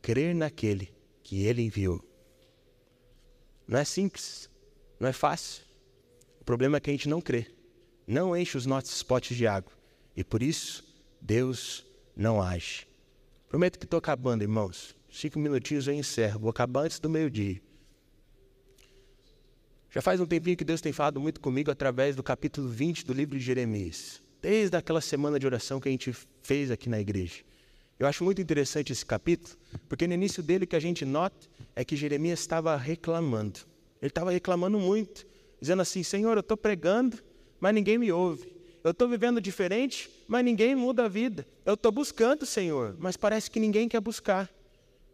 crer naquele que ele enviou. Não é simples, não é fácil. O problema é que a gente não crê, não enche os nossos potes de água. E por isso, Deus não age. Prometo que estou acabando, irmãos. Cinco minutinhos eu encerro. Vou acabar antes do meio-dia. Já faz um tempinho que Deus tem falado muito comigo através do capítulo 20 do livro de Jeremias. Desde aquela semana de oração que a gente fez aqui na igreja. Eu acho muito interessante esse capítulo, porque no início dele que a gente nota é que Jeremias estava reclamando. Ele estava reclamando muito, dizendo assim: Senhor, eu estou pregando, mas ninguém me ouve. Eu estou vivendo diferente, mas ninguém muda a vida. Eu estou buscando, Senhor, mas parece que ninguém quer buscar.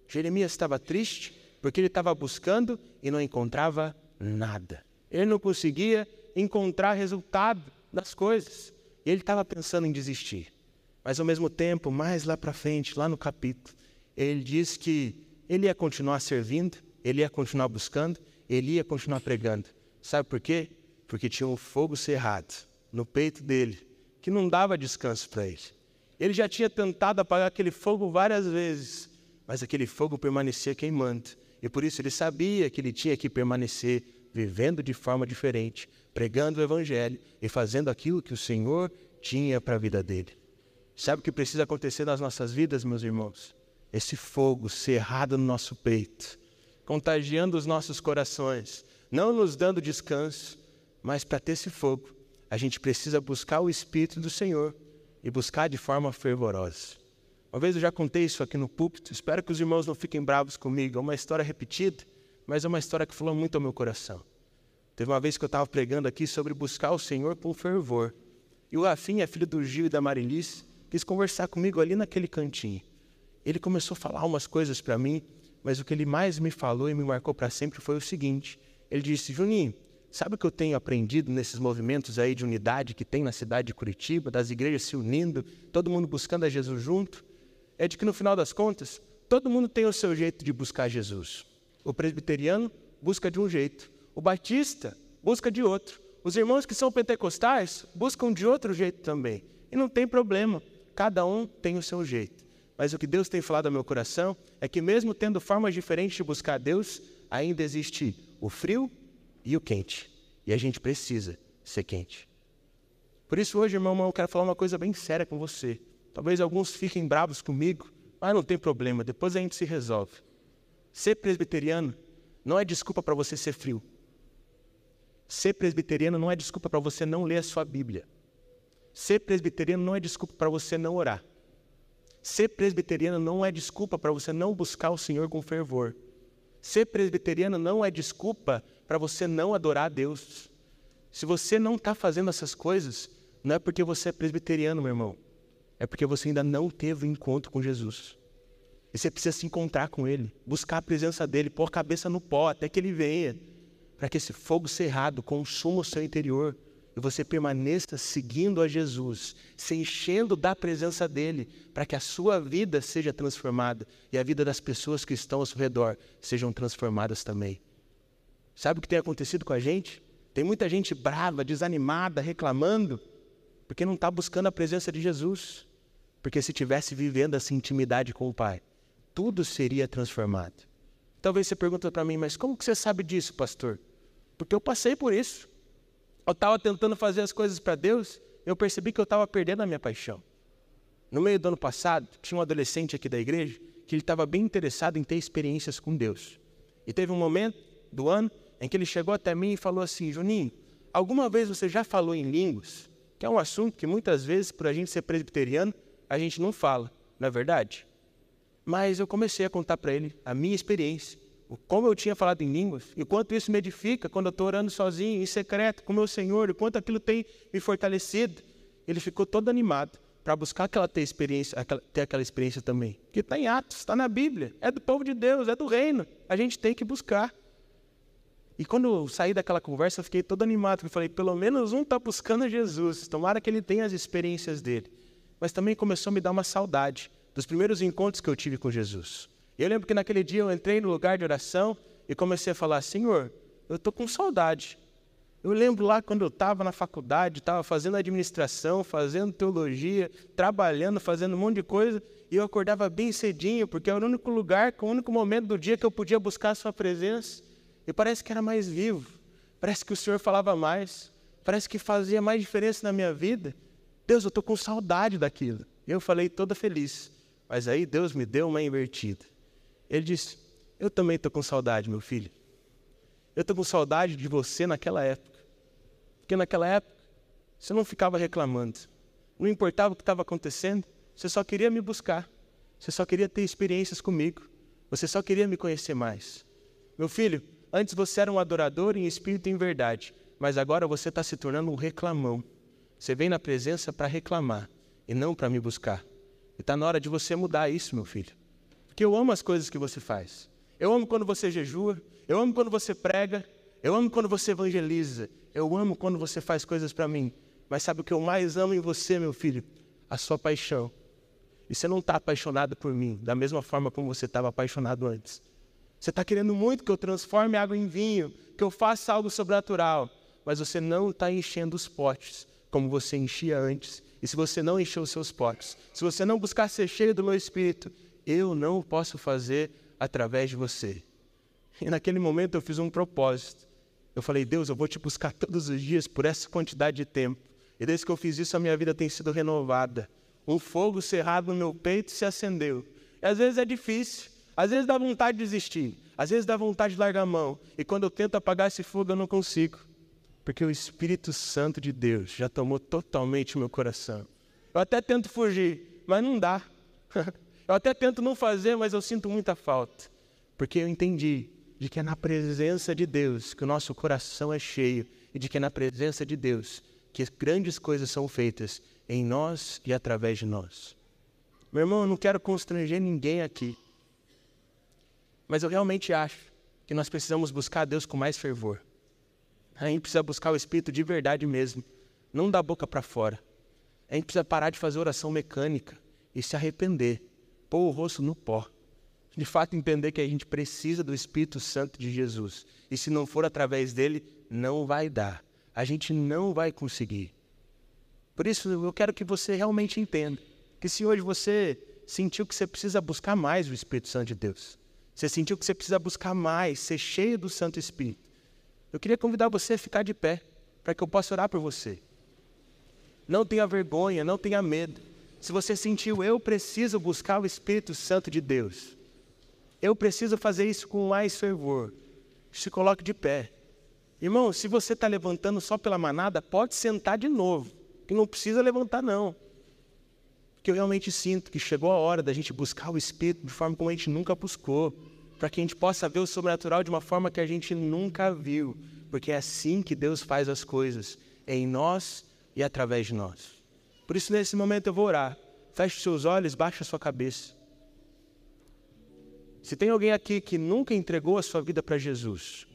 Jeremias estava triste porque ele estava buscando e não encontrava nada. Ele não conseguia encontrar resultado das coisas. Ele estava pensando em desistir. Mas ao mesmo tempo, mais lá para frente, lá no capítulo, ele diz que ele ia continuar servindo, ele ia continuar buscando, ele ia continuar pregando. Sabe por quê? Porque tinha um fogo cerrado no peito dele, que não dava descanso para ele. Ele já tinha tentado apagar aquele fogo várias vezes, mas aquele fogo permanecia queimando. E por isso ele sabia que ele tinha que permanecer vivendo de forma diferente, pregando o Evangelho e fazendo aquilo que o Senhor tinha para a vida dele. Sabe o que precisa acontecer nas nossas vidas, meus irmãos? Esse fogo cerrado no nosso peito, contagiando os nossos corações, não nos dando descanso, mas para ter esse fogo, a gente precisa buscar o Espírito do Senhor e buscar de forma fervorosa. Uma vez eu já contei isso aqui no púlpito, espero que os irmãos não fiquem bravos comigo, é uma história repetida, mas é uma história que falou muito ao meu coração. Teve uma vez que eu estava pregando aqui sobre buscar o Senhor com fervor. E o Rafinha, filho do Gil e da Marilis, quis conversar comigo ali naquele cantinho. Ele começou a falar umas coisas para mim, mas o que ele mais me falou e me marcou para sempre foi o seguinte: ele disse, Juninho, sabe o que eu tenho aprendido nesses movimentos aí de unidade que tem na cidade de Curitiba, das igrejas se unindo, todo mundo buscando a Jesus junto? É de que no final das contas, todo mundo tem o seu jeito de buscar Jesus. O presbiteriano busca de um jeito, o batista busca de outro. Os irmãos que são pentecostais buscam de outro jeito também. E não tem problema, cada um tem o seu jeito. Mas o que Deus tem falado ao meu coração é que, mesmo tendo formas diferentes de buscar Deus, ainda existe o frio e o quente. E a gente precisa ser quente. Por isso, hoje, irmão, eu quero falar uma coisa bem séria com você. Talvez alguns fiquem bravos comigo, mas não tem problema, depois a gente se resolve. Ser presbiteriano não é desculpa para você ser frio. Ser presbiteriano não é desculpa para você não ler a sua Bíblia. Ser presbiteriano não é desculpa para você não orar. Ser presbiteriano não é desculpa para você não buscar o Senhor com fervor. Ser presbiteriano não é desculpa para você não adorar a Deus. Se você não está fazendo essas coisas, não é porque você é presbiteriano, meu irmão. É porque você ainda não teve um encontro com Jesus. E você precisa se encontrar com Ele, buscar a presença dEle, pôr a cabeça no pó até que Ele venha para que esse fogo cerrado consuma o seu interior e você permaneça seguindo a Jesus, se enchendo da presença dele, para que a sua vida seja transformada e a vida das pessoas que estão ao seu redor sejam transformadas também. Sabe o que tem acontecido com a gente? Tem muita gente brava, desanimada, reclamando, porque não está buscando a presença de Jesus. Porque se tivesse vivendo essa intimidade com o Pai, tudo seria transformado. Talvez você pergunta para mim, mas como que você sabe disso, pastor? Porque eu passei por isso. Eu estava tentando fazer as coisas para Deus, eu percebi que eu estava perdendo a minha paixão. No meio do ano passado, tinha um adolescente aqui da igreja que ele estava bem interessado em ter experiências com Deus. E teve um momento do ano em que ele chegou até mim e falou assim: Juninho, alguma vez você já falou em línguas? Que é um assunto que muitas vezes, por a gente ser presbiteriano, a gente não fala, não é verdade? Mas eu comecei a contar para ele a minha experiência como eu tinha falado em línguas, e quanto isso me edifica quando eu estou orando sozinho, em secreto, com meu Senhor, e quanto aquilo tem me fortalecido. Ele ficou todo animado para buscar aquela ter, experiência, aquela, ter aquela experiência também. Que está em Atos, está na Bíblia, é do povo de Deus, é do reino. A gente tem que buscar. E quando eu saí daquela conversa, eu fiquei todo animado, porque eu falei, pelo menos um está buscando Jesus, tomara que ele tenha as experiências dele. Mas também começou a me dar uma saudade dos primeiros encontros que eu tive com Jesus. Eu lembro que naquele dia eu entrei no lugar de oração e comecei a falar: Senhor, eu estou com saudade. Eu lembro lá quando eu estava na faculdade, estava fazendo administração, fazendo teologia, trabalhando, fazendo um monte de coisa, e eu acordava bem cedinho, porque era o único lugar, o único momento do dia que eu podia buscar a Sua presença. E parece que era mais vivo, parece que o Senhor falava mais, parece que fazia mais diferença na minha vida. Deus, eu estou com saudade daquilo. E eu falei toda feliz. Mas aí Deus me deu uma invertida. Ele disse: Eu também estou com saudade, meu filho. Eu estou com saudade de você naquela época. Porque naquela época você não ficava reclamando. Não importava o que estava acontecendo, você só queria me buscar. Você só queria ter experiências comigo. Você só queria me conhecer mais. Meu filho, antes você era um adorador em espírito e em verdade, mas agora você está se tornando um reclamão. Você vem na presença para reclamar e não para me buscar. E está na hora de você mudar isso, meu filho que eu amo as coisas que você faz. Eu amo quando você jejua, eu amo quando você prega, eu amo quando você evangeliza, eu amo quando você faz coisas para mim. Mas sabe o que eu mais amo em você, meu filho? A sua paixão. E você não está apaixonado por mim da mesma forma como você estava apaixonado antes. Você está querendo muito que eu transforme água em vinho, que eu faça algo sobrenatural, mas você não está enchendo os potes como você enchia antes. E se você não encher os seus potes, se você não buscar ser cheio do meu espírito, eu não posso fazer através de você. E naquele momento eu fiz um propósito. Eu falei, Deus, eu vou te buscar todos os dias por essa quantidade de tempo. E desde que eu fiz isso, a minha vida tem sido renovada. Um fogo cerrado no meu peito se acendeu. E às vezes é difícil, às vezes dá vontade de desistir, às vezes dá vontade de largar a mão. E quando eu tento apagar esse fogo, eu não consigo. Porque o Espírito Santo de Deus já tomou totalmente o meu coração. Eu até tento fugir, mas não dá. Eu até tento não fazer, mas eu sinto muita falta. Porque eu entendi de que é na presença de Deus que o nosso coração é cheio e de que é na presença de Deus que grandes coisas são feitas em nós e através de nós. Meu irmão, eu não quero constranger ninguém aqui, mas eu realmente acho que nós precisamos buscar a Deus com mais fervor. A gente precisa buscar o Espírito de verdade mesmo, não da boca para fora. A gente precisa parar de fazer oração mecânica e se arrepender, pôr o rosto no pó. De fato, entender que a gente precisa do Espírito Santo de Jesus. E se não for através dele, não vai dar. A gente não vai conseguir. Por isso, eu quero que você realmente entenda que se hoje você sentiu que você precisa buscar mais o Espírito Santo de Deus, você sentiu que você precisa buscar mais, ser cheio do Santo Espírito, eu queria convidar você a ficar de pé para que eu possa orar por você. Não tenha vergonha, não tenha medo. Se você sentiu, eu preciso buscar o Espírito Santo de Deus, eu preciso fazer isso com mais fervor, se coloque de pé. Irmão, se você está levantando só pela manada, pode sentar de novo que não precisa levantar, não. Porque eu realmente sinto que chegou a hora da gente buscar o Espírito de forma como a gente nunca buscou, para que a gente possa ver o sobrenatural de uma forma que a gente nunca viu, porque é assim que Deus faz as coisas, em nós e através de nós. Por isso, nesse momento, eu vou orar. Feche seus olhos, baixe a sua cabeça. Se tem alguém aqui que nunca entregou a sua vida para Jesus,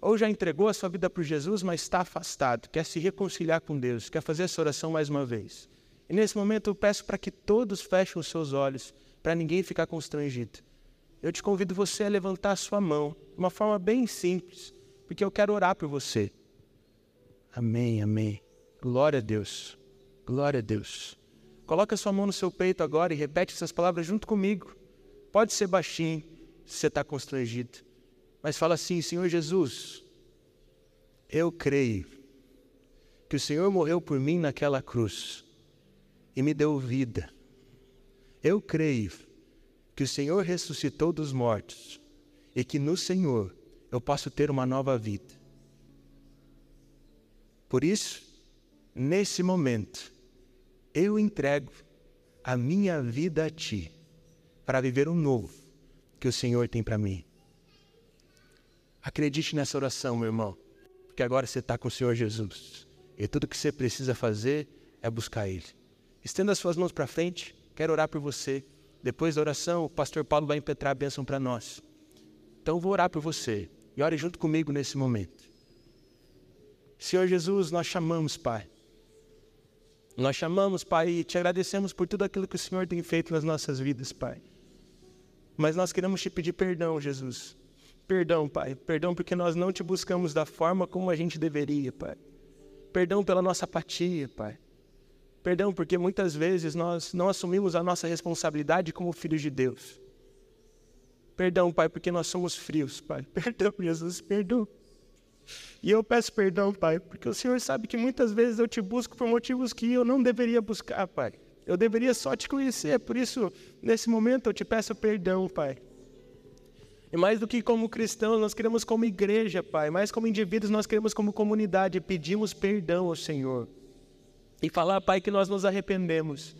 ou já entregou a sua vida para Jesus, mas está afastado, quer se reconciliar com Deus, quer fazer essa oração mais uma vez. E nesse momento eu peço para que todos fechem os seus olhos, para ninguém ficar constrangido. Eu te convido você a levantar a sua mão, de uma forma bem simples, porque eu quero orar por você. Amém, amém. Glória a Deus. Glória a Deus. Coloque a sua mão no seu peito agora e repete essas palavras junto comigo. Pode ser baixinho, se você está constrangido mas fala assim: Senhor Jesus, eu creio que o Senhor morreu por mim naquela cruz e me deu vida. Eu creio que o Senhor ressuscitou dos mortos e que no Senhor eu posso ter uma nova vida. Por isso, nesse momento, eu entrego a minha vida a Ti para viver o novo que o Senhor tem para mim. Acredite nessa oração, meu irmão, porque agora você está com o Senhor Jesus. E tudo que você precisa fazer é buscar Ele. Estenda as suas mãos para frente, quero orar por você. Depois da oração, o pastor Paulo vai impetrar a bênção para nós. Então, vou orar por você e ore junto comigo nesse momento. Senhor Jesus, nós chamamos, Pai. Nós chamamos, Pai, e te agradecemos por tudo aquilo que o Senhor tem feito nas nossas vidas, Pai. Mas nós queremos te pedir perdão, Jesus Perdão, Pai. Perdão porque nós não te buscamos da forma como a gente deveria, Pai. Perdão pela nossa apatia, Pai. Perdão porque muitas vezes nós não assumimos a nossa responsabilidade como filhos de Deus. Perdão, Pai, porque nós somos frios, Pai. Perdão, Jesus, perdão. E eu peço perdão, Pai, porque o Senhor sabe que muitas vezes eu te busco por motivos que eu não deveria buscar, Pai. Eu deveria só te conhecer, por isso, nesse momento, eu te peço perdão, Pai. E mais do que como cristãos, nós queremos como igreja, Pai, mais como indivíduos, nós queremos como comunidade, pedimos perdão ao Senhor. E falar, Pai, que nós nos arrependemos.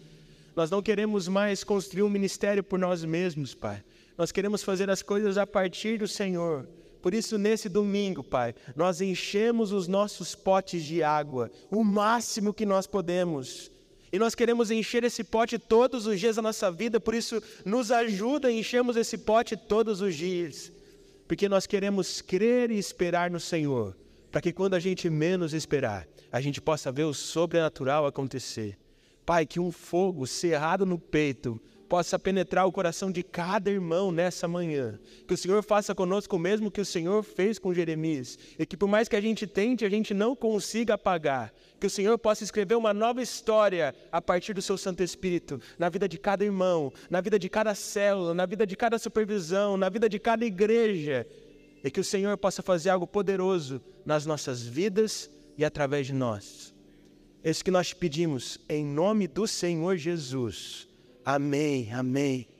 Nós não queremos mais construir um ministério por nós mesmos, Pai. Nós queremos fazer as coisas a partir do Senhor. Por isso, nesse domingo, Pai, nós enchemos os nossos potes de água, o máximo que nós podemos. E nós queremos encher esse pote todos os dias da nossa vida, por isso nos ajuda a enchermos esse pote todos os dias. Porque nós queremos crer e esperar no Senhor, para que quando a gente menos esperar, a gente possa ver o sobrenatural acontecer. Pai, que um fogo cerrado no peito possa penetrar o coração de cada irmão nessa manhã. Que o Senhor faça conosco o mesmo que o Senhor fez com Jeremias. E que por mais que a gente tente, a gente não consiga apagar. Que o Senhor possa escrever uma nova história a partir do seu Santo Espírito, na vida de cada irmão, na vida de cada célula, na vida de cada supervisão, na vida de cada igreja. e que o Senhor possa fazer algo poderoso nas nossas vidas e através de nós. É isso que nós pedimos em nome do Senhor Jesus. Amém, amém.